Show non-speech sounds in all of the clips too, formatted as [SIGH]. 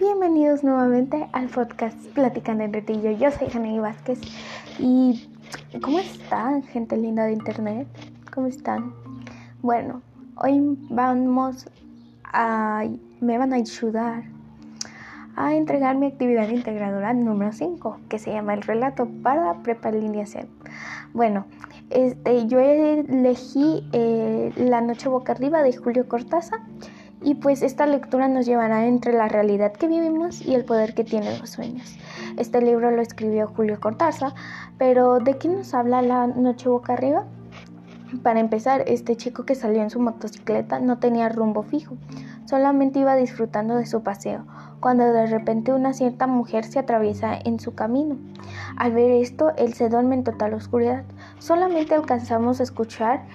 Bienvenidos nuevamente al podcast Platicando en Retillo. Yo soy Janey Vázquez y ¿cómo están, gente linda de internet? ¿Cómo están? Bueno, hoy vamos a me van a ayudar a entregar mi actividad integradora número 5, que se llama el relato para prepalineación. Bueno, este, yo elegí eh, La Noche Boca Arriba de Julio Cortázar y pues esta lectura nos llevará entre la realidad que vivimos y el poder que tienen los sueños. Este libro lo escribió Julio Cortázar, pero ¿de qué nos habla La Noche Boca Arriba? Para empezar, este chico que salió en su motocicleta no tenía rumbo fijo, solamente iba disfrutando de su paseo, cuando de repente una cierta mujer se atraviesa en su camino. Al ver esto, él se duerme en total oscuridad. Solamente alcanzamos a escuchar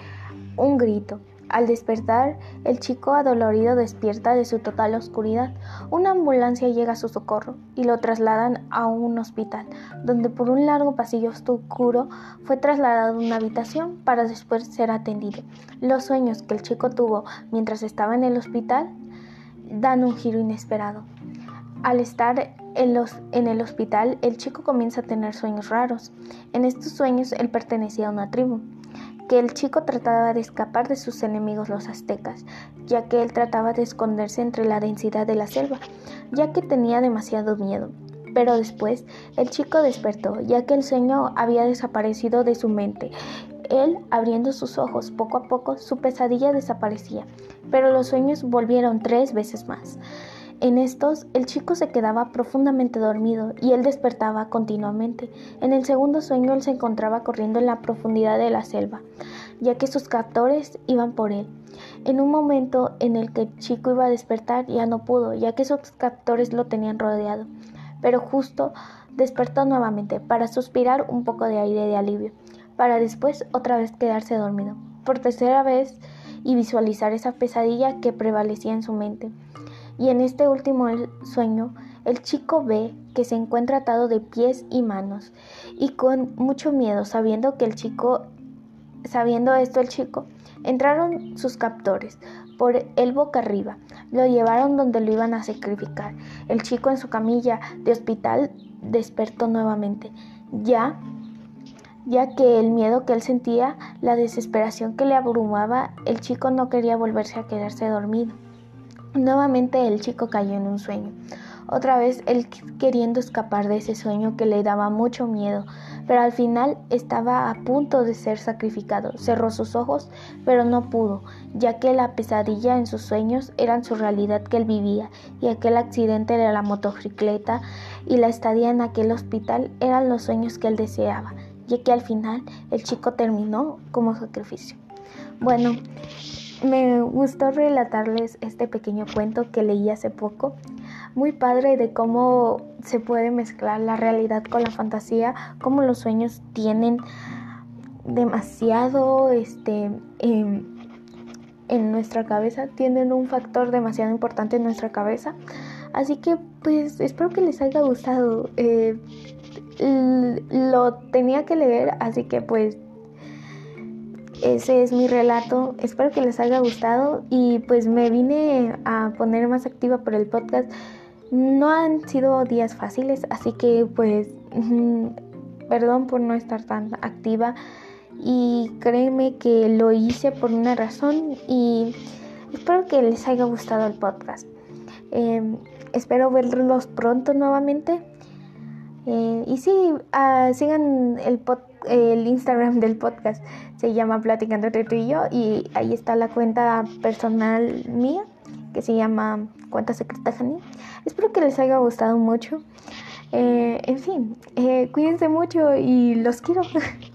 un grito. Al despertar, el chico adolorido despierta de su total oscuridad. Una ambulancia llega a su socorro y lo trasladan a un hospital, donde por un largo pasillo oscuro fue trasladado a una habitación para después ser atendido. Los sueños que el chico tuvo mientras estaba en el hospital dan un giro inesperado. Al estar en, el hospital, el chico comienza a tener sueños raros. En estos sueños él pertenecía a una tribu que el chico trataba de escapar de sus enemigos los aztecas, ya que él trataba de esconderse entre la densidad de la selva, ya que tenía demasiado miedo. Pero después el chico despertó, ya que el sueño había desaparecido de su mente. Él, abriendo sus ojos poco a poco, su pesadilla desaparecía, pero los sueños volvieron tres veces más. En estos, el chico se quedaba profundamente dormido y él despertaba continuamente. En el segundo sueño, él se encontraba corriendo en la profundidad de la selva, ya que sus captores iban por él. En un momento en el que el chico iba a despertar, ya no pudo, ya que sus captores lo tenían rodeado. Pero justo despertó nuevamente para suspirar un poco de aire de alivio, para después otra vez quedarse dormido, por tercera vez y visualizar esa pesadilla que prevalecía en su mente. Y en este último sueño, el chico ve que se encuentra atado de pies y manos y con mucho miedo, sabiendo que el chico, sabiendo esto el chico, entraron sus captores por el boca arriba, lo llevaron donde lo iban a sacrificar. El chico en su camilla de hospital despertó nuevamente, ya ya que el miedo que él sentía, la desesperación que le abrumaba, el chico no quería volverse a quedarse dormido. Nuevamente el chico cayó en un sueño. Otra vez él queriendo escapar de ese sueño que le daba mucho miedo, pero al final estaba a punto de ser sacrificado. Cerró sus ojos, pero no pudo, ya que la pesadilla en sus sueños eran su realidad que él vivía, y aquel accidente de la motocicleta y la estadía en aquel hospital eran los sueños que él deseaba, ya que al final el chico terminó como sacrificio. Bueno, me gustó relatarles este pequeño cuento que leí hace poco. Muy padre de cómo se puede mezclar la realidad con la fantasía, cómo los sueños tienen demasiado este en, nuestra cabeza, tienen un factor demasiado importante en nuestra cabeza. Así que pues espero que les haya gustado. Eh, lo tenía que leer, así que pues ese es mi relato. Espero que les haya gustado y pues me vine a poner más activa por el podcast. No han sido días fáciles, así que pues [LAUGHS] perdón por no estar tan activa y créeme que lo hice por una razón y espero que les haya gustado el podcast. Em, espero verlos pronto nuevamente. Eh, y sí, uh, sigan el, el Instagram del podcast, se llama Platicando entre tú y yo, y ahí está la cuenta personal mía, que se llama Cuenta Secreta Jani. Espero que les haya gustado mucho. Eh, en fin, eh, cuídense mucho y los quiero. [LAUGHS]